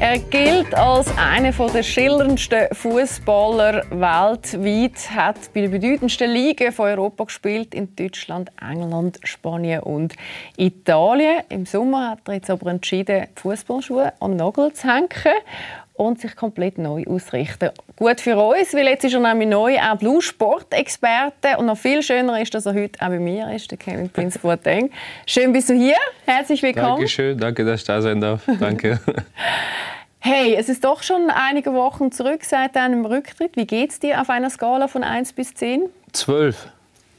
Er gilt als einer der schillerndsten Fußballer weltweit, hat bei den bedeutendsten Ligen von Europa gespielt, in Deutschland, England, Spanien und Italien. Im Sommer hat er jetzt aber entschieden, Fußballschuhe den Nagel zu hängen und sich komplett neu ausrichten. Gut für uns, weil jetzt ist er nämlich neu auch Blue Sport Experte und noch viel schöner ist, dass er heute auch bei mir ist, der Kevin Prinz Boateng. Schön bist du hier, herzlich willkommen. Dankeschön, danke, dass ich da sein darf. Danke. Hey, es ist doch schon einige Wochen zurück seit deinem Rücktritt. Wie geht's dir auf einer Skala von 1 bis 10? Zwölf.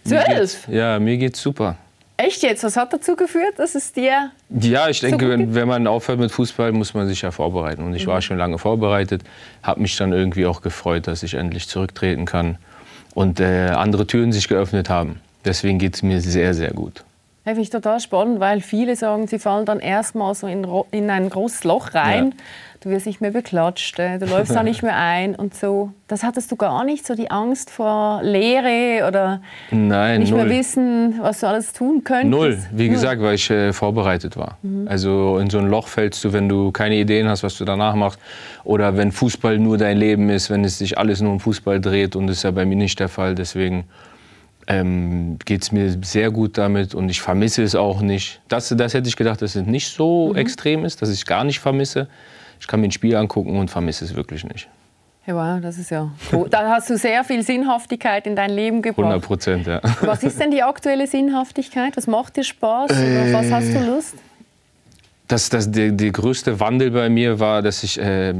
Zwölf? Ja, mir geht's super. Echt jetzt? Was hat dazu geführt, dass es dir. Ja, ich denke, wenn, wenn, man aufhört mit Fußball, muss man sich ja vorbereiten. Und ich mhm. war schon lange vorbereitet, habe mich dann irgendwie auch gefreut, dass ich endlich zurücktreten kann und äh, andere Türen sich geöffnet haben. Deswegen geht es mir sehr, sehr gut. Ja, finde ich total spannend, weil viele sagen, sie fallen dann erstmal so in, in ein großes Loch rein. Ja. Du wirst nicht mehr beklatscht, äh, du läufst da nicht mehr ein und so. Das hattest du gar nicht, so die Angst vor Leere oder Nein, nicht null. mehr wissen, was du alles tun könntest? Null, wie null. gesagt, weil ich äh, vorbereitet war. Mhm. Also in so ein Loch fällst du, wenn du keine Ideen hast, was du danach machst. Oder wenn Fußball nur dein Leben ist, wenn es sich alles nur um Fußball dreht. Und das ist ja bei mir nicht der Fall. Deswegen ähm, geht es mir sehr gut damit und ich vermisse es auch nicht. Das, das hätte ich gedacht, dass es nicht so mhm. extrem ist, dass ich es gar nicht vermisse. Ich kann mir ein Spiel angucken und vermisse es wirklich nicht. Ja, wow, das ist ja. Da hast du sehr viel Sinnhaftigkeit in dein Leben gebracht. 100 Prozent, ja. Was ist denn die aktuelle Sinnhaftigkeit? Was macht dir Spaß? Äh, was hast du Lust? Das, das, der, der größte Wandel bei mir war, dass ich äh,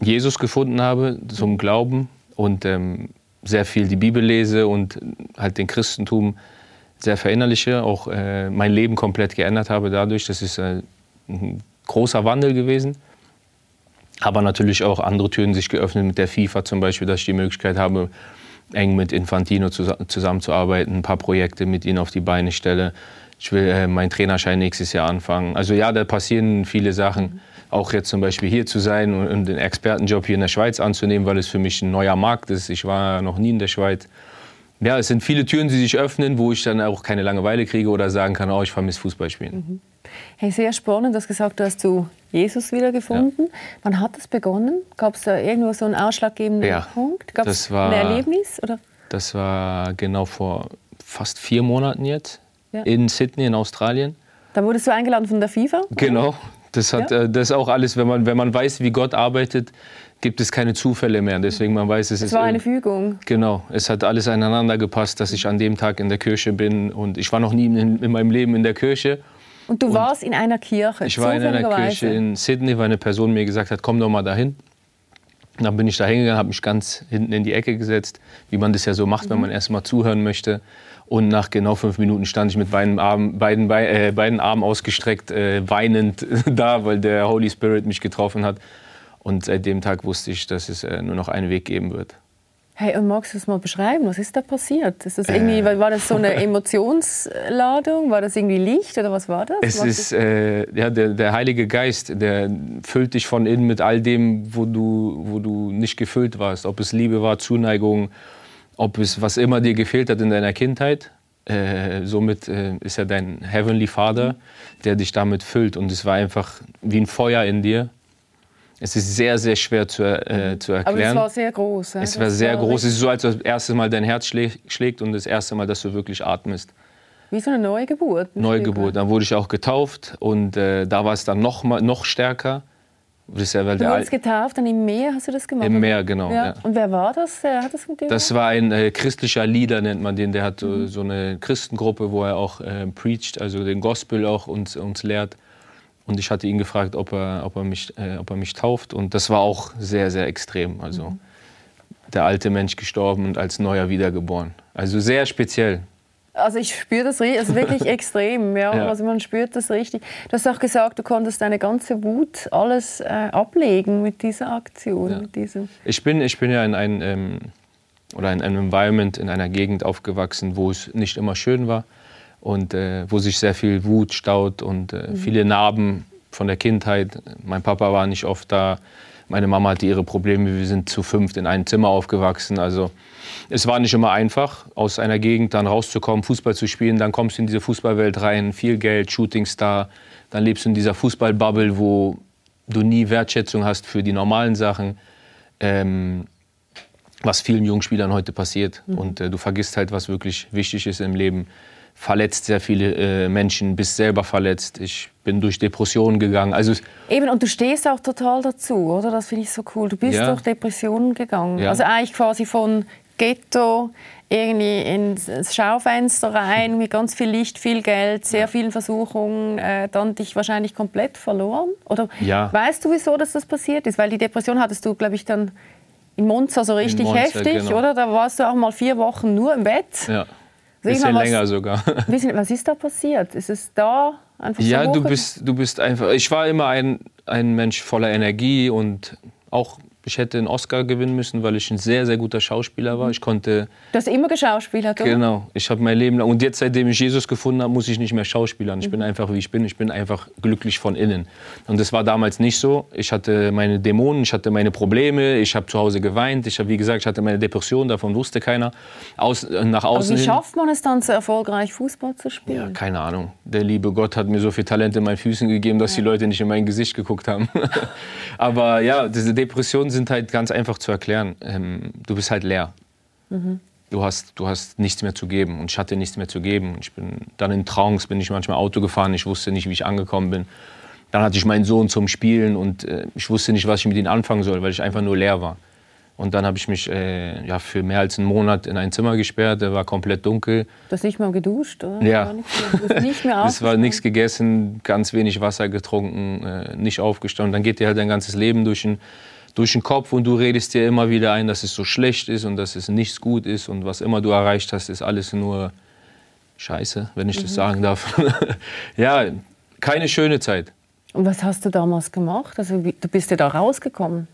Jesus gefunden habe zum Glauben und ähm, sehr viel die Bibel lese und halt den Christentum sehr verinnerliche, auch äh, mein Leben komplett geändert habe dadurch. Das ist äh, ein großer Wandel gewesen. Aber natürlich auch andere Türen sich geöffnet mit der FIFA zum Beispiel, dass ich die Möglichkeit habe, eng mit Infantino zusammenzuarbeiten, ein paar Projekte mit ihnen auf die Beine stelle. Ich will äh, meinen Trainerschein nächstes Jahr anfangen. Also ja, da passieren viele Sachen auch jetzt zum Beispiel hier zu sein und den Expertenjob hier in der Schweiz anzunehmen, weil es für mich ein neuer Markt ist. Ich war noch nie in der Schweiz. Ja, es sind viele Türen, die sich öffnen, wo ich dann auch keine Langeweile kriege oder sagen kann, oh, ich vermisse Fußballspielen. Mhm. Hey, sehr spannend. Du hast gesagt, du hast zu Jesus wiedergefunden. Ja. Wann hat das begonnen? Gab es da irgendwo so einen ausschlaggebenden ja, Punkt? Gab es ein Erlebnis? Oder? Das war genau vor fast vier Monaten jetzt ja. in Sydney in Australien. Da wurdest du eingeladen von der FIFA? Genau, das, hat, ja. äh, das ist auch alles, wenn man, wenn man weiß, wie Gott arbeitet, gibt es keine Zufälle mehr. Deswegen man weiß, es, es war eine Fügung. Genau, es hat alles aneinander gepasst, dass ich an dem Tag in der Kirche bin und ich war noch nie in, in meinem Leben in der Kirche. Und du und warst in einer Kirche? Ich war in einer Kirche in Sydney, weil eine Person mir gesagt hat, komm doch mal dahin. Und dann bin ich da hingegangen, habe mich ganz hinten in die Ecke gesetzt, wie man das ja so macht, mhm. wenn man erst mal zuhören möchte. Und nach genau fünf Minuten stand ich mit beiden Armen, beiden, äh, beiden Armen ausgestreckt, äh, weinend da, weil der Holy Spirit mich getroffen hat. Und seit dem Tag wusste ich, dass es äh, nur noch einen Weg geben wird. Hey, und magst du das mal beschreiben? Was ist da passiert? Ist das irgendwie, äh. War das so eine Emotionsladung? War das irgendwie Licht oder was war das? Es was ist äh, ja, der, der, Heilige Geist, der füllt dich von innen mit all dem, wo du, wo du nicht gefüllt warst. Ob es Liebe war, Zuneigung, ob es was immer dir gefehlt hat in deiner Kindheit. Äh, somit äh, ist er dein Heavenly Father, der dich damit füllt. Und es war einfach wie ein Feuer in dir. Es ist sehr, sehr schwer zu, äh, zu erklären. Aber es war sehr groß. Ja? Es war sehr war groß. Es ist so, als das erste Mal dein Herz schlägt und das erste Mal, dass du wirklich atmest. Wie so eine Neugeburt. Neugeburt. Dann wurde ich auch getauft und äh, da war es dann noch, mal, noch stärker. Das ja, du wurdest getauft, dann im Meer hast du das gemacht? Im Meer, genau. Ja. Ja. Und wer war das? Wer hat das mit dir Das war ein äh, christlicher Leader, nennt man den. Der hat mhm. so eine Christengruppe, wo er auch äh, preacht, also den Gospel auch uns, uns lehrt. Und ich hatte ihn gefragt, ob er, ob, er mich, äh, ob er mich tauft. Und das war auch sehr, sehr extrem. Also mhm. der alte Mensch gestorben und als neuer wiedergeboren. Also sehr speziell. Also ich spüre das also wirklich extrem. Ja. ja. Also man spürt das richtig. Du hast auch gesagt, du konntest deine ganze Wut alles äh, ablegen mit dieser Aktion. Ja. Mit diesem ich, bin, ich bin ja in, ein, ähm, oder in einem Environment, in einer Gegend aufgewachsen, wo es nicht immer schön war und äh, wo sich sehr viel Wut staut und äh, mhm. viele Narben von der Kindheit. Mein Papa war nicht oft da. Meine Mama hatte ihre Probleme. Wir sind zu fünft in einem Zimmer aufgewachsen. Also es war nicht immer einfach, aus einer Gegend dann rauszukommen, Fußball zu spielen. Dann kommst du in diese Fußballwelt rein, viel Geld, Shootingstar. Dann lebst du in dieser Fußballbubble, wo du nie Wertschätzung hast für die normalen Sachen, ähm, was vielen jungen Spielern heute passiert. Mhm. Und äh, du vergisst halt, was wirklich wichtig ist im Leben. Verletzt sehr viele äh, Menschen, bist selber verletzt. Ich bin durch Depressionen gegangen. Also Eben, und du stehst auch total dazu, oder? Das finde ich so cool. Du bist ja. durch Depressionen gegangen. Ja. Also eigentlich quasi von Ghetto irgendwie ins Schaufenster rein mit ganz viel Licht, viel Geld, sehr vielen Versuchungen, äh, dann dich wahrscheinlich komplett verloren? Oder ja. weißt du, wieso dass das passiert ist? Weil die Depression hattest du, glaube ich, dann in Monza so richtig Monza, heftig, genau. oder? Da warst du auch mal vier Wochen nur im Bett. Ja, ein bisschen was, länger sogar. was ist da passiert? Ist es da einfach Ja, so du bist, du bist einfach... Ich war immer ein, ein Mensch voller Energie und auch ich hätte einen Oscar gewinnen müssen, weil ich ein sehr, sehr guter Schauspieler war. Ich konnte. Du hast immer geschauspielert, oder? Genau. Ich habe mein Leben lang. Und jetzt, seitdem ich Jesus gefunden habe, muss ich nicht mehr schauspielern. Ich mhm. bin einfach, wie ich bin. Ich bin einfach glücklich von innen. Und das war damals nicht so. Ich hatte meine Dämonen, ich hatte meine Probleme. Ich habe zu Hause geweint. Ich habe, wie gesagt, ich hatte meine Depression. Davon wusste keiner. Aus, nach außen Aber wie schafft man es dann, so erfolgreich Fußball zu spielen? Ja, keine Ahnung. Der liebe Gott hat mir so viel Talent in meinen Füßen gegeben, dass ja. die Leute nicht in mein Gesicht geguckt haben. Aber ja, diese Depressionen sind sind halt ganz einfach zu erklären. Ähm, du bist halt leer. Mhm. Du hast, du hast nichts mehr zu geben und ich hatte nichts mehr zu geben. Ich bin dann in Trance, bin ich manchmal Auto gefahren, ich wusste nicht, wie ich angekommen bin. Dann hatte ich meinen Sohn zum Spielen und äh, ich wusste nicht, was ich mit ihm anfangen soll, weil ich einfach nur leer war. Und dann habe ich mich äh, ja, für mehr als einen Monat in ein Zimmer gesperrt. Der war komplett dunkel. Du hast nicht mal geduscht, oder? Ja. Es war nichts gegessen, ganz wenig Wasser getrunken, äh, nicht aufgestanden. Dann geht dir halt dein ganzes Leben durch den durch den Kopf und du redest dir immer wieder ein, dass es so schlecht ist und dass es nichts gut ist und was immer du erreicht hast, ist alles nur Scheiße, wenn ich mhm. das sagen darf. ja, keine schöne Zeit. Und was hast du damals gemacht? Also du bist ja da rausgekommen?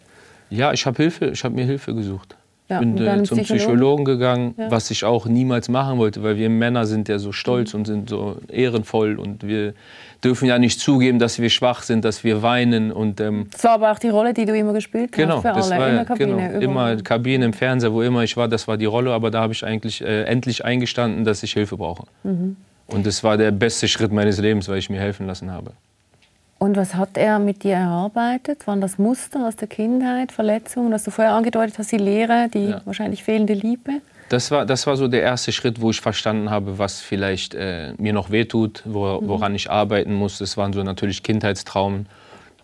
Ja, ich habe Hilfe, ich habe mir Hilfe gesucht. Ja, bin äh, zum Psychologen, Psychologen gegangen, ja. was ich auch niemals machen wollte, weil wir Männer sind ja so stolz mhm. und sind so ehrenvoll und wir dürfen ja nicht zugeben, dass wir schwach sind, dass wir weinen. Und, ähm, das war aber auch die Rolle, die du immer gespielt genau, hast für alle, war, in der Kabine. Genau, immer Kabine, im Fernseher, wo immer ich war, das war die Rolle, aber da habe ich eigentlich äh, endlich eingestanden, dass ich Hilfe brauche. Mhm. Und das war der beste Schritt meines Lebens, weil ich mir helfen lassen habe. Und was hat er mit dir erarbeitet? Waren das Muster aus der Kindheit, Verletzungen, was du vorher angedeutet hast, die Lehre, die ja. wahrscheinlich fehlende Liebe? Das war, das war so der erste Schritt, wo ich verstanden habe, was vielleicht äh, mir noch wehtut, wo, mhm. woran ich arbeiten muss. Das waren so natürlich Kindheitstraumen.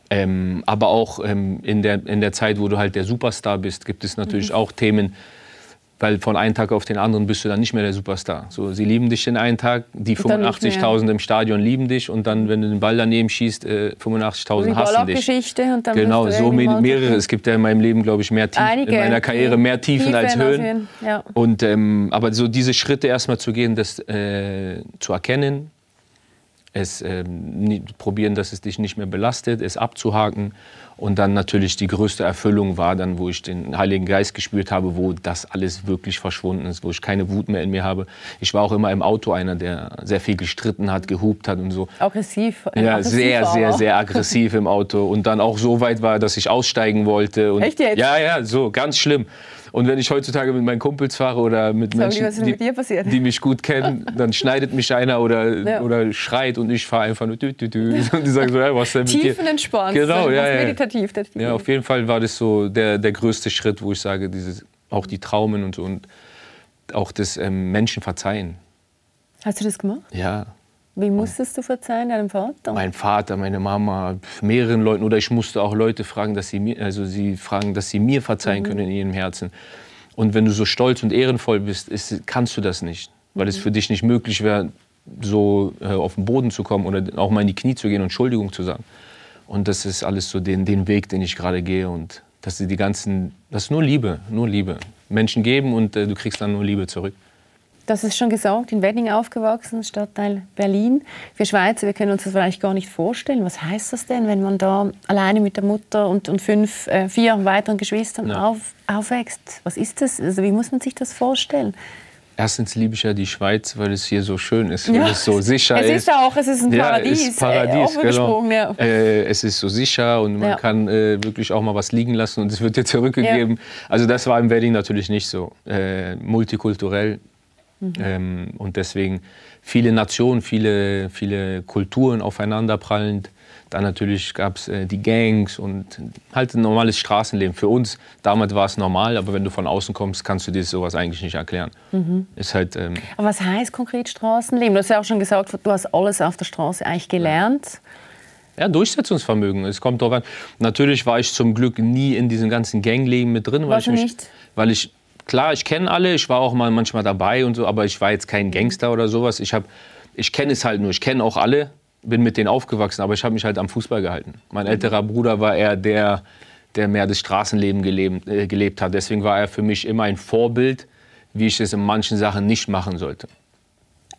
Ähm, aber auch ähm, in, der, in der Zeit, wo du halt der Superstar bist, gibt es natürlich mhm. auch Themen, weil von einem Tag auf den anderen bist du dann nicht mehr der Superstar. So, sie lieben dich den einen Tag, die 85.000 im Stadion lieben dich und dann, wenn du den Ball daneben schießt, äh, 85.000 hassen dich. Geschichte und dann genau, so mehrere. Es gibt ja in meinem Leben, glaube ich, mehr Tiefen, Einige, in meiner Karriere mehr Tiefen, Tiefen als Höhen. Ja. Und, ähm, aber so diese Schritte erstmal zu gehen, das äh, zu erkennen, es ähm, probieren, dass es dich nicht mehr belastet, es abzuhaken und dann natürlich die größte Erfüllung war dann, wo ich den Heiligen Geist gespürt habe, wo das alles wirklich verschwunden ist, wo ich keine Wut mehr in mir habe. Ich war auch immer im Auto einer, der sehr viel gestritten hat, gehupt hat und so. Aggressiv? Ja, aggressiv sehr, sehr, sehr aggressiv im Auto und dann auch so weit war, dass ich aussteigen wollte. Und Echt jetzt? Ja, ja, so, ganz schlimm. Und wenn ich heutzutage mit meinen Kumpels fahre oder mit Menschen, die, die, mich gut kennen, dann schneidet mich einer oder, ja. oder schreit und ich fahre einfach nur dü, dü, dü. Und die sagen so, ja, was denn mit dir? Tiefenentspannt. Genau, ja, ja. meditativ. Ja, auf jeden Fall war das so der, der größte Schritt, wo ich sage, dieses, auch die Traumen und so und auch das ähm, Menschen verzeihen. Hast du das gemacht? Ja. Wie musstest du verzeihen deinem Vater? Mein Vater, meine Mama, mehreren Leuten. Oder ich musste auch Leute fragen, dass sie mir, also sie fragen, dass sie mir verzeihen mhm. können in ihrem Herzen. Und wenn du so stolz und ehrenvoll bist, ist, kannst du das nicht, weil mhm. es für dich nicht möglich wäre, so äh, auf den Boden zu kommen oder auch mal in die Knie zu gehen und Entschuldigung zu sagen. Und das ist alles so den, den Weg, den ich gerade gehe. Und das ist die ganzen, das ist nur Liebe, nur Liebe. Menschen geben und äh, du kriegst dann nur Liebe zurück. Das ist schon gesagt, in Wedding aufgewachsen, Stadtteil Berlin. Wir Schweizer, wir können uns das vielleicht gar nicht vorstellen. Was heißt das denn, wenn man da alleine mit der Mutter und, und fünf, äh, vier weiteren Geschwistern ja. auf, aufwächst? Was ist das? Also wie muss man sich das vorstellen? Erstens liebe ich ja die Schweiz, weil es hier so schön ist, ja. weil es so sicher ist. Es ist auch, es ist ein Paradies. Ja, ist Paradies, äh, genau. ja. äh, es ist so sicher und man ja. kann äh, wirklich auch mal was liegen lassen und es wird dir zurückgegeben. Also das war im Wedding natürlich nicht so. Äh, multikulturell Mhm. Ähm, und deswegen viele Nationen, viele, viele Kulturen aufeinanderprallend. Dann natürlich gab es äh, die Gangs und halt ein normales Straßenleben. Für uns, damals war es normal, aber wenn du von außen kommst, kannst du dir sowas eigentlich nicht erklären. Mhm. Ist halt, ähm aber was heißt konkret Straßenleben? Du hast ja auch schon gesagt, du hast alles auf der Straße eigentlich gelernt. Ja, Durchsetzungsvermögen. Es kommt darauf an. Natürlich war ich zum Glück nie in diesem ganzen Gangleben mit drin, weil ich mich, nicht? weil ich klar, ich kenne alle, ich war auch mal manchmal dabei und so, aber ich war jetzt kein Gangster oder sowas. Ich habe, ich kenne es halt nur. Ich kenne auch alle, bin mit denen aufgewachsen, aber ich habe mich halt am Fußball gehalten. Mein älterer Bruder war eher der, der mehr das Straßenleben gelebt, äh, gelebt hat. Deswegen war er für mich immer ein Vorbild, wie ich es in manchen Sachen nicht machen sollte.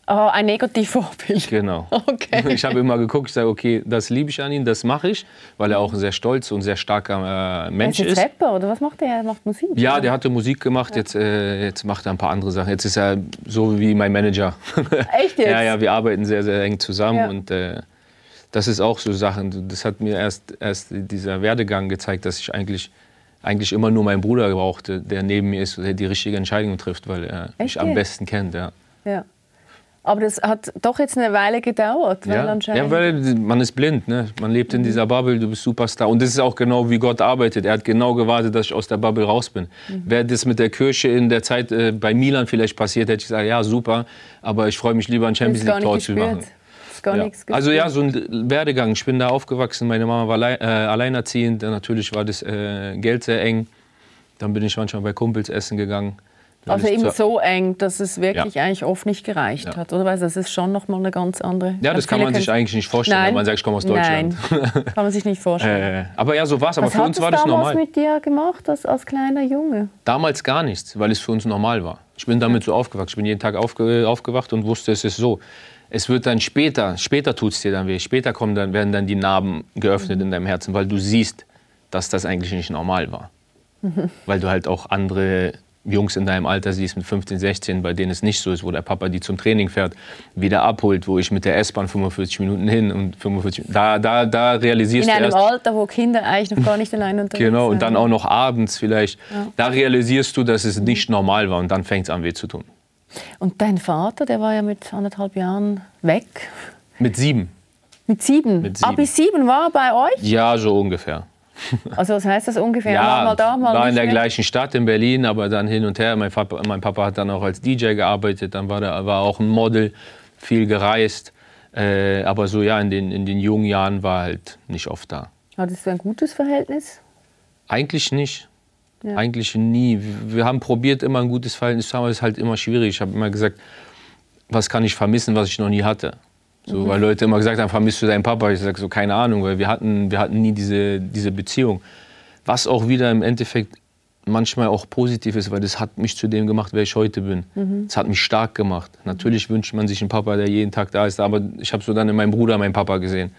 Oh, ein Negativvorbild. Genau. Okay. Ich habe immer geguckt, ich sage, okay, das liebe ich an ihm, das mache ich, weil er auch ein sehr stolz und sehr starker äh, Mensch ist. ist. Rapper oder was macht er? Er macht Musik. Ja, oder? der hatte Musik gemacht, jetzt, äh, jetzt macht er ein paar andere Sachen. Jetzt ist er so wie mein Manager. Echt jetzt? ja, ja, wir arbeiten sehr, sehr eng zusammen Ja. und äh, das ist auch so Sachen. Das hat mir erst, erst dieser Werdegang gezeigt, dass ich eigentlich, eigentlich immer nur meinen Bruder brauchte, der neben mir ist, der die richtige Entscheidung trifft, weil er Echt mich am besten kennt. Ja. Ja. Aber das hat doch jetzt eine Weile gedauert, weil Ja, anscheinend. ja, weil man ist blind, ne? man lebt in dieser Bubble, du bist Superstar. Und das ist auch genau, wie Gott arbeitet. Er hat genau gewartet, dass ich aus der Bubble raus bin. Mhm. Wäre das mit der Kirche in der Zeit äh, bei Milan vielleicht passiert, hätte ich gesagt, ja super, aber ich freue mich lieber ein Champions Ist gar League Tor nicht zu machen. Ist gar Ja. Also ja, so ein Werdegang. Ich bin da aufgewachsen, meine Mama war äh, alleinerziehend, dann natürlich war das äh, Geld sehr eng. Dann bin ich manchmal bei Kumpels essen gegangen. Dann Also eben so eng, dass es wirklich Ja. eigentlich oft nicht gereicht Ja. hat, oder? Weil das ist schon noch mal eine ganz andere. Ja, das kann man sich eigentlich nicht vorstellen, Nein. wenn man sagt, ich komme aus Deutschland. Nein, kann man sich nicht vorstellen. Äh, aber ja, so war es. Aber Was für hat uns war das damals normal. mit dir gemacht als, als kleiner Junge? Damals gar nichts, weil es für uns normal war. Ich bin damit so aufgewachsen. Ich bin jeden Tag aufge aufgewacht und wusste, es ist so. Es wird dann später, später tut es dir dann weh. Später kommen dann, werden dann die Narben geöffnet in deinem Herzen, weil du siehst, dass das eigentlich nicht normal war. Weil du halt auch andere Jungs in deinem Alter siehst mit 15, 16, bei denen es nicht so ist, wo der Papa die zum Training fährt, wieder abholt, wo ich mit der S-Bahn 45 Minuten hin und 45 da, da, da realisierst In du einem erst, Alter, wo Kinder eigentlich noch gar nicht allein unterwegs Genau, und dann sind. auch noch abends vielleicht. Da realisierst du, dass es nicht normal war und dann fängt es an weh zu tun. Und dein Vater, der war ja mit anderthalb Jahren weg. Mit sieben. Mit sieben. Mit Ah, sieben. bis sieben war er bei euch? Ja, so ungefähr. Also was heißt das ungefähr? mal, mal da, mal war in der mehr? gleichen Stadt in Berlin, aber dann hin und her. Mein Papa, mein Papa hat dann auch als DJ gearbeitet, dann war er war auch ein Model, viel gereist. Äh, aber so ja, in den, in den jungen Jahren war er halt nicht oft da. Hattest du ein gutes Verhältnis? Eigentlich nicht. Ja. Eigentlich nie. Wir wir haben probiert, immer ein gutes Verhältnis zu haben, aber es ist halt immer schwierig. Ich habe immer gesagt, was kann ich vermissen, was ich noch nie hatte. So, Weil Leute immer gesagt haben, vermisst du deinen Papa? Ich sage so, keine Ahnung, weil wir hatten, wir hatten nie diese, diese Beziehung. Was auch wieder im Endeffekt manchmal auch positiv ist, weil das hat mich zu dem gemacht, wer ich heute bin. Es hat mich stark gemacht. Natürlich wünscht man sich einen Papa, der jeden Tag da ist, aber ich habe so dann in meinem Bruder meinen Papa gesehen.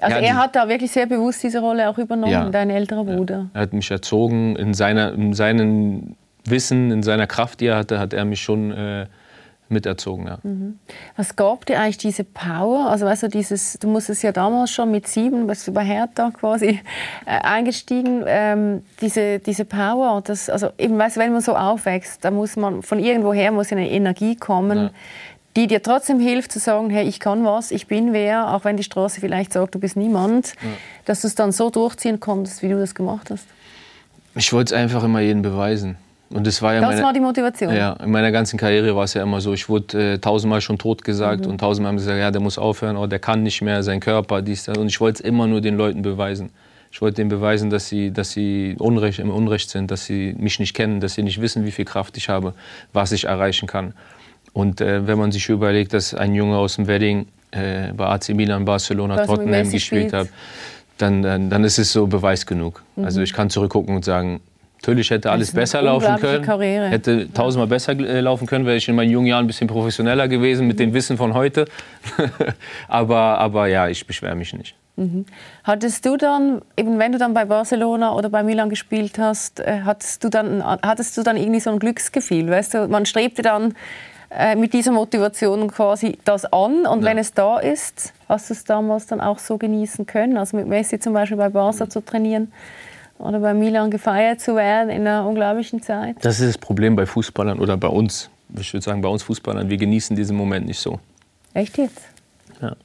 Also er die- hat da wirklich sehr bewusst diese Rolle auch übernommen, Ja. dein älterer Bruder. Er hat mich erzogen, in, seiner, in seinem Wissen, in seiner Kraft, die er hatte, hat er mich schon äh, miterzogen. Ja. Was gab dir eigentlich diese Power? Also weißt du, dieses, du musstest ja damals schon mit sieben, bist du bei Hertha quasi äh, eingestiegen, ähm, diese, diese Power, das, also eben, weißt wenn man so aufwächst, da muss man, von irgendwoher muss eine Energie kommen, Ja. die dir trotzdem hilft zu sagen, hey, ich kann was, ich bin wer, auch wenn die Straße vielleicht sagt, du bist niemand, dass du es dann so durchziehen konntest, wie du das gemacht hast. Ich wollte es einfach immer jedem beweisen. Und das war ja Das meine, war die Motivation. Ja, in meiner ganzen Karriere war es ja immer so. Ich wurde äh, tausendmal schon tot gesagt Mhm. und tausendmal haben sie gesagt, ja, der muss aufhören, oh, der kann nicht mehr, sein Körper, dies, das. Und ich wollte es immer nur den Leuten beweisen. Ich wollte denen beweisen, dass sie, dass sie Unrecht, im Unrecht sind, dass sie mich nicht kennen, dass sie nicht wissen, wie viel Kraft ich habe, was ich erreichen kann. Und äh, wenn man sich überlegt, dass ein Junge aus dem Wedding äh, bei AC Milan, Barcelona, mit Tottenham gespielt spielt. hat, dann, dann, dann ist es so Beweis genug. Mhm. Also ich kann zurückgucken und sagen, natürlich hätte alles besser laufen können. Karriere. Hätte tausendmal besser äh, laufen können, wäre ich in meinen jungen Jahren ein bisschen professioneller gewesen mit dem Wissen von heute. aber, aber ja, ich beschwere mich nicht. Hattest du dann, eben wenn du dann bei Barcelona oder bei Milan gespielt hast, äh, hattest du dann, hattest du dann irgendwie so ein Glücksgefühl? Weißt du, man strebte dann äh, mit dieser Motivation quasi das an und Ja. wenn es da ist, hast du es damals dann auch so genießen können, also mit Messi zum Beispiel bei Barca zu trainieren oder bei Milan gefeiert zu werden in einer unglaublichen Zeit? Das ist das Problem bei Fußballern oder bei uns. ich würde sagen, bei uns Fußballern, wir genießen diesen Moment nicht so. Echt jetzt? Ja.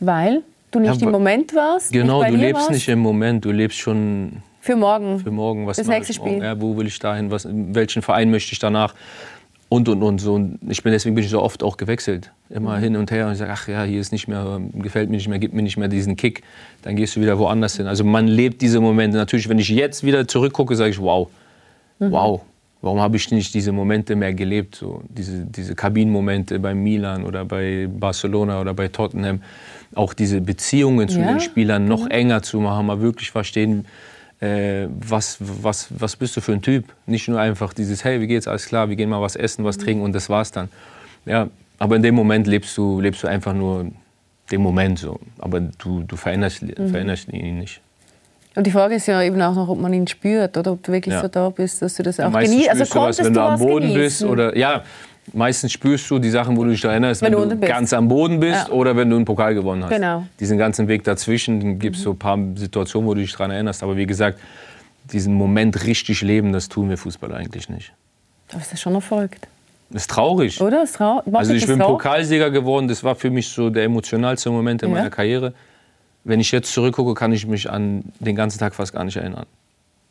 Weil du nicht Ja, im Moment warst? Genau, du lebst warst? nicht im Moment, du lebst schon Für morgen. für morgen. Was Das nächste morgen? Spiel. Ja, wo will ich dahin? Was, welchen Verein möchte ich danach? Und, und, und. So. Und ich bin, deswegen bin ich so oft auch gewechselt. Immer hin und her. Und ich sage, ach ja, hier ist nicht mehr, ähm, gefällt mir nicht mehr, gibt mir nicht mehr diesen Kick. Dann gehst du wieder woanders hin. Also man lebt diese Momente. Natürlich, wenn ich jetzt wieder zurückgucke, sage ich, wow, Mhm. wow. Warum habe ich nicht diese Momente mehr gelebt? So, diese, diese Kabinenmomente bei Milan oder bei Barcelona oder bei Tottenham. Auch diese Beziehungen zu Ja, den Spielern noch enger zu machen, mal wirklich verstehen, äh, was, was, was bist du für ein Typ? Nicht nur einfach dieses, hey, wie geht's, alles klar, wir gehen mal was essen, was trinken und das war's dann. Ja, aber in dem Moment lebst du, lebst du einfach nur den Moment so. Aber du, du veränderst, veränderst ihn nicht. Und die Frage ist ja eben auch noch, ob man ihn spürt oder ob du wirklich Ja. so da bist, dass du das auch genießt. Also spürst du was, konntest wenn du, du am Boden genießen? bist oder ja, meistens spürst du die Sachen, wo du dich daran erinnerst, Wenn wenn, du du, ganz am Boden bist Ja. oder wenn du einen Pokal gewonnen hast. Genau. Diesen ganzen Weg dazwischen gibt es so ein paar Situationen, wo du dich daran erinnerst. Aber wie gesagt, diesen Moment richtig leben, das tun wir Fußballer eigentlich nicht. Aber das ist schon Das ist traurig. oder? Das trau- Also ich bin traurig? Pokalsieger geworden, das war für mich so der emotionalste Moment in Ja. meiner Karriere. Wenn ich jetzt zurückgucke, kann ich mich an den ganzen Tag fast gar nicht erinnern.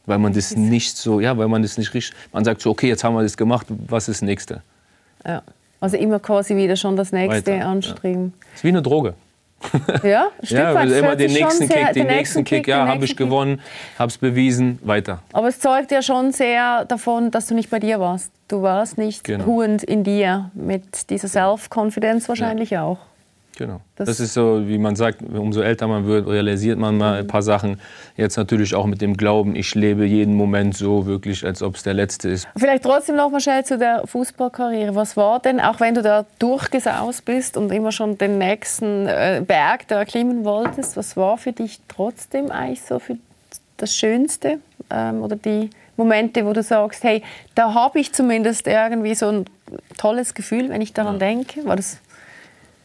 Weil man das nicht so, ja, weil man das nicht richtig, man sagt so, okay, jetzt haben wir das gemacht, was ist das Nächste? Ja. Also immer quasi wieder schon das Nächste Weiter, ja. anstreben. Das ist wie eine Droge. Ja, Stück Ja, immer den nächsten sehr- Kick, den nächsten Kick, ja, den habe ich Kick. gewonnen, habe es bewiesen, weiter. Aber es zeugt ja schon sehr davon, dass du nicht bei dir warst. Du warst nicht Genau. ruhend in dir, mit dieser Self-Confidence wahrscheinlich auch. Genau. Das- Das, ist so, wie man sagt, umso älter man wird, realisiert man mal ein paar Sachen. Jetzt natürlich auch mit dem Glauben, ich lebe jeden Moment so wirklich, als ob es der letzte ist. Vielleicht trotzdem noch mal schnell zu der Fußballkarriere. Was war denn, auch wenn du da durchgesaust bist und immer schon den nächsten äh, Berg da erklimmen wolltest, was war für dich trotzdem eigentlich so für das Schönste ähm, oder die Momente, wo du sagst, hey, da habe ich zumindest irgendwie so ein tolles Gefühl, wenn ich daran denke? War das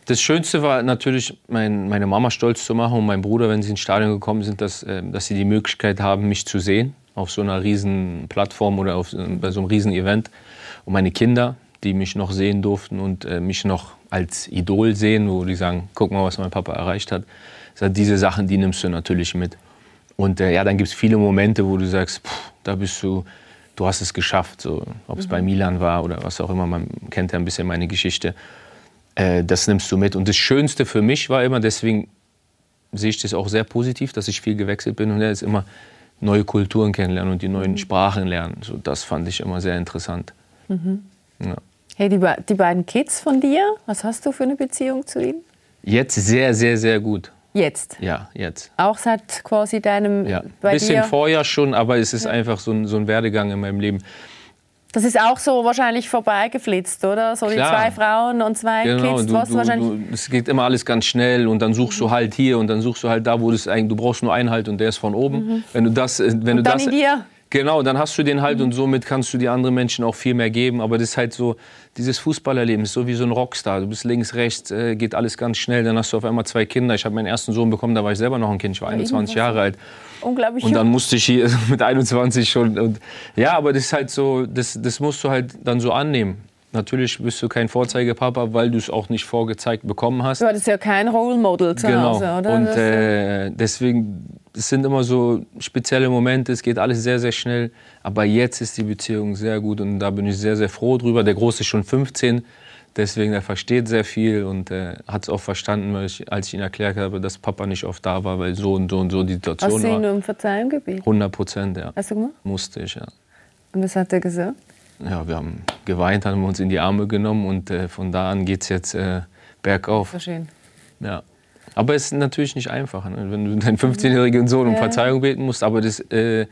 Das Schönste war natürlich, mein, meine Mama stolz zu machen und mein Bruder, wenn sie ins Stadion gekommen sind, dass, äh, dass sie die Möglichkeit haben, mich zu sehen auf so einer riesen Plattform oder auf, äh, bei so einem riesen Event. Und meine Kinder, die mich noch sehen durften und äh, mich noch als Idol sehen, wo die sagen, guck mal, was mein Papa erreicht hat. Heißt, diese Sachen, die nimmst du natürlich mit. Und äh, ja, dann gibt es viele Momente, wo du sagst, pff, da bist du, du hast es geschafft. So, Ob es bei Milan war oder was auch immer, man kennt ja ein bisschen meine Geschichte. Äh, das nimmst du mit. Und das Schönste für mich war immer, deswegen sehe ich das auch sehr positiv, dass ich viel gewechselt bin und ist immer neue Kulturen kennenlernen und die neuen Sprachen lernen. So, das fand ich immer sehr interessant. Ja. Hey, die, die beiden Kids von dir, was hast du für eine Beziehung zu ihnen? Jetzt sehr, sehr, sehr gut. Jetzt. Ja, jetzt. Auch seit quasi deinem Ja. bei Bisschen vorher schon, aber es ist einfach so ein, so ein Werdegang in meinem Leben. Das ist auch so wahrscheinlich vorbeigeflitzt, oder? So die Klar. zwei Frauen und zwei Genau, Kids. du, Du du, wahrscheinlich du, es geht immer alles ganz schnell und dann suchst du halt hier und dann suchst du halt da, wo das eigentlich, du brauchst nur einen halt und der ist von oben. Wenn du das, äh, wenn du Mhm. dann das, in dir. Genau, dann hast du den halt und somit kannst du die anderen Menschen auch viel mehr geben. Aber das ist halt so, dieses Fußballerleben ist so wie so ein Rockstar. Du bist links, rechts, äh, geht alles ganz schnell. Dann hast du auf einmal zwei Kinder. Ich habe meinen ersten Sohn bekommen, da war ich selber noch ein Kind. Ich war 21 Jahre alt. Unglaublich Und dann musste ich hier mit 21 schon. Und ja, aber das ist halt so, das, das musst du halt dann so annehmen. Natürlich bist du kein Vorzeigepapa, weil du es auch nicht vorgezeigt bekommen hast. Du hattest ja kein Role Model zu Genau. Hause, oder? Und äh, deswegen, es sind immer so spezielle Momente, es geht alles sehr, sehr schnell. Aber jetzt ist die Beziehung sehr gut und da bin ich sehr, sehr froh drüber. Der Große ist schon 15, deswegen er versteht sehr viel und äh, hat es auch verstanden, ich, als ich ihn erklärt habe, dass Papa nicht oft da war, weil so und so und so die hast Situation du ihn war. nur um Verzeihung gebeten? 100 Prozent, ja. Hast du gemacht? Musste ich, ja. Und was hat er gesagt? Ja, wir haben geweint, haben uns in die Arme genommen und äh, von da an geht es jetzt äh, bergauf. Schön. Ja. Aber es ist natürlich nicht einfach, ne? wenn du deinen 15-jährigen Sohn um. Verzeihung beten musst. Aber das, äh,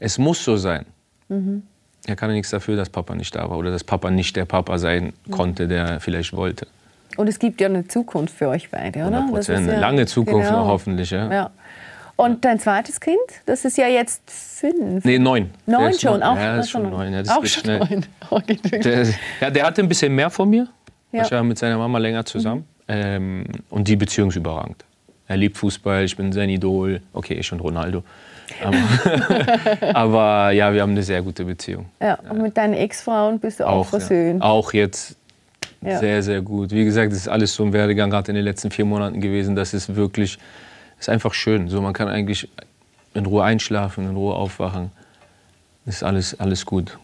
es muss so sein. Mhm. Er kann ja nichts dafür, dass Papa nicht da war oder dass Papa nicht der Papa sein Mhm. konnte, der er vielleicht wollte. Und es gibt ja eine Zukunft für euch beide, oder? 100 Das Prozent. ja- lange Zukunft genau. noch hoffentlich. Ja. Ja. Und dein zweites Kind, das ist ja jetzt fünf. Nee, neun. Neun schon, neun. auch, Ja, das ist schon neun. Ja, das auch schon neun. Oh. Der, ja, der hatte ein bisschen mehr von mir. Ja. Ich war mit seiner Mama länger zusammen. Ähm, und die Beziehung ist überragend. Er liebt Fußball, ich bin sein Idol. Okay, ich und Ronaldo. Aber, aber, ja, wir haben eine sehr gute Beziehung. Ja, und mit deinen Ex-Frauen bist du auch, auch versöhnt? Ja. Auch jetzt sehr, sehr gut. Wie gesagt, das ist alles so ein Werdegang gerade in den letzten vier Monaten gewesen. Das ist wirklich, ist einfach schön. So, man kann eigentlich in Ruhe einschlafen, in Ruhe aufwachen. Ist alles, alles gut.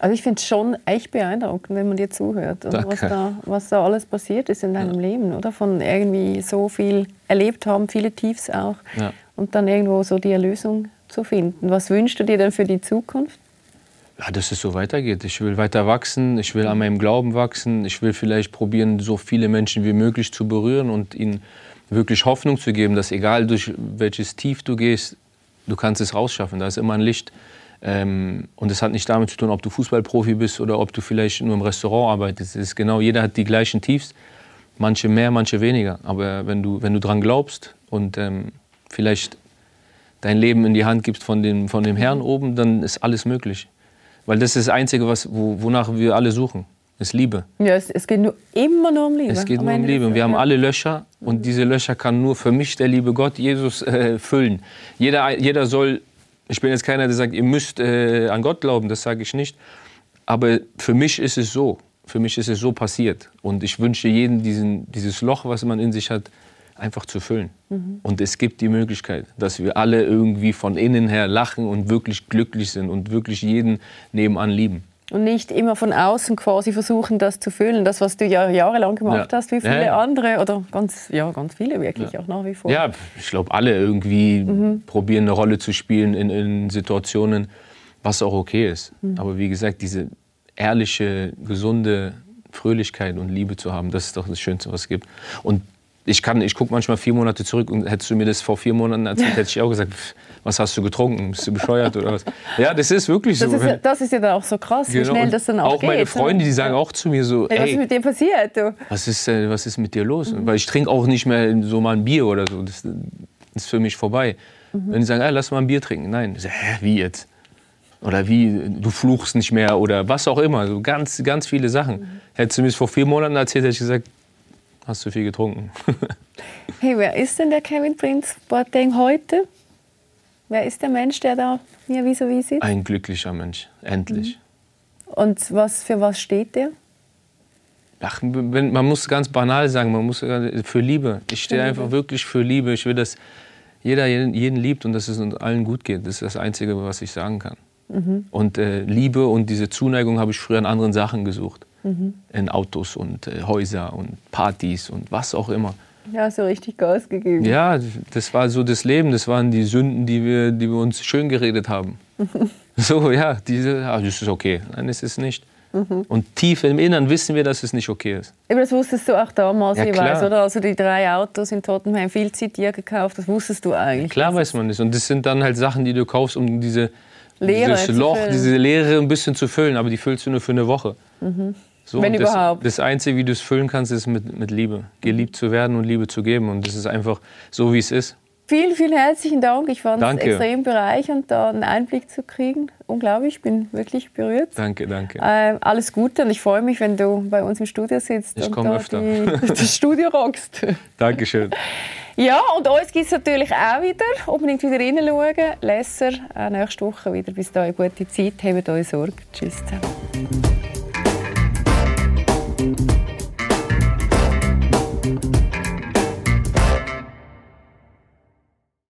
Also ich finde es schon echt beeindruckend, wenn man dir zuhört, oder? Was, da, was da alles passiert ist in deinem ja. Leben, oder? Von irgendwie so viel erlebt haben, viele Tiefs auch, ja. und dann irgendwo so die Erlösung zu finden. Was wünschst du dir denn für die Zukunft? Ja, dass es so weitergeht. Ich will weiter wachsen, ich will an meinem Glauben wachsen, ich will vielleicht probieren, so viele Menschen wie möglich zu berühren und ihnen wirklich Hoffnung zu geben, dass egal durch welches Tief du gehst, du kannst es rausschaffen. Da ist immer ein Licht. Ähm, und es hat nicht damit zu tun, ob du Fußballprofi bist oder ob du vielleicht nur im Restaurant arbeitest. Es ist genau, jeder hat die gleichen Tiefs, manche mehr, manche weniger. Aber wenn du, wenn du dran glaubst und ähm, vielleicht dein Leben in die Hand gibst von dem, von dem Herrn oben, dann ist alles möglich. Weil das ist das Einzige, was, wo, wonach wir alle suchen. Ist Liebe. Ja, es, es, geht nur, immer nur um Liebe. Es geht nur um Liebe. Und wir haben alle Löcher und diese Löcher kann nur für mich der liebe Gott, Jesus, äh, füllen. Jeder, jeder soll ich bin jetzt keiner, der sagt, ihr müsst äh, an Gott glauben, das sage ich nicht. Aber für mich ist es so. Für mich ist es so passiert. Und ich wünsche jedem diesen, dieses Loch, was man in sich hat, einfach zu füllen. Mhm. Und es gibt die Möglichkeit, dass wir alle irgendwie von innen her lachen und wirklich glücklich sind und wirklich jeden nebenan lieben. Und nicht immer von außen quasi versuchen, das zu füllen. Das, was du ja jahrelang gemacht ja. hast, wie viele ja. andere oder ganz, ja, ganz viele wirklich ja. auch nach wie vor. Ja, ich glaube, alle irgendwie mhm. probieren eine Rolle zu spielen in, in Situationen, was auch okay ist. Mhm. Aber wie gesagt, diese ehrliche, gesunde Fröhlichkeit und Liebe zu haben, das ist doch das Schönste, was es gibt. Und ich kann, ich gucke manchmal vier Monate zurück und hättest du mir das vor vier Monaten erzählt, hätte ich auch gesagt, was hast du getrunken? Bist du bescheuert oder was? Ja, das ist wirklich so. Das ist ja, das ist ja dann auch so krass, genau. wie schnell das dann auch, auch geht. Auch meine Freunde, die sagen auch zu mir so, hey, was ist mit dir passiert? Du? Was, ist, äh, was ist mit dir los? Mhm. Weil ich trinke auch nicht mehr so mal ein Bier oder so. Das, das ist für mich vorbei. Mhm. Wenn die sagen, hey, lass mal ein Bier trinken. Nein, ich sage, hä, wie jetzt? Oder wie, du fluchst nicht mehr oder was auch immer. So ganz, ganz viele Sachen. Mhm. Hättest du mir das vor vier Monaten erzählt, hätte ich gesagt, hast du viel getrunken. hey, wer ist denn der Kevin Prince Boateng heute? Wer ist der Mensch, der da mir wie so wie sitzt? Ein glücklicher Mensch, endlich. Mhm. Und was, für was steht der? Ach, man muss ganz banal sagen, man muss für Liebe. Ich stehe einfach wirklich für Liebe. Ich will, dass jeder jeden liebt und dass es uns allen gut geht. Das ist das Einzige, was ich sagen kann. Mhm. Und äh, Liebe und diese Zuneigung habe ich früher in anderen Sachen gesucht. Mhm. In Autos und äh, Häuser und Partys und was auch immer. Ja, so richtig Gas gegeben. Ja, das war so das Leben. Das waren die Sünden, die wir, die wir uns schön geredet haben. so, ja, diese, ah, das ist okay. Nein, das ist nicht. Mhm. Und tief im Innern wissen wir, dass es nicht okay ist. Aber das wusstest du auch damals ja, jeweils, oder? Also die drei Autos in Tottenham, viel Zeit dir gekauft, das wusstest du eigentlich. Ja, klar weiß man das. Und das sind dann halt Sachen, die du kaufst, um diese Leere dieses Loch, diese Leere ein bisschen zu füllen. Aber die füllst du nur für eine Woche. Mhm. So, Wenn das, überhaupt. Das Einzige, wie du es füllen kannst, ist mit, mit Liebe. Geliebt zu werden und Liebe zu geben. Und das ist einfach so, wie es ist. Vielen, vielen herzlichen Dank. Ich fand es extrem bereichernd, da einen Einblick zu kriegen. Unglaublich, ich bin wirklich berührt. Danke, danke. Äh, alles Gute und ich freue mich, wenn du bei uns im Studio sitzt ich und da öfter. Die, das Studio rockst. Dankeschön. Ja, und uns gibt es natürlich auch wieder. Unbedingt wieder reinschauen. Leser, nächste Woche wieder. Bis dahin, gute Zeit. Habt euch Sorge. Tschüss zusammen.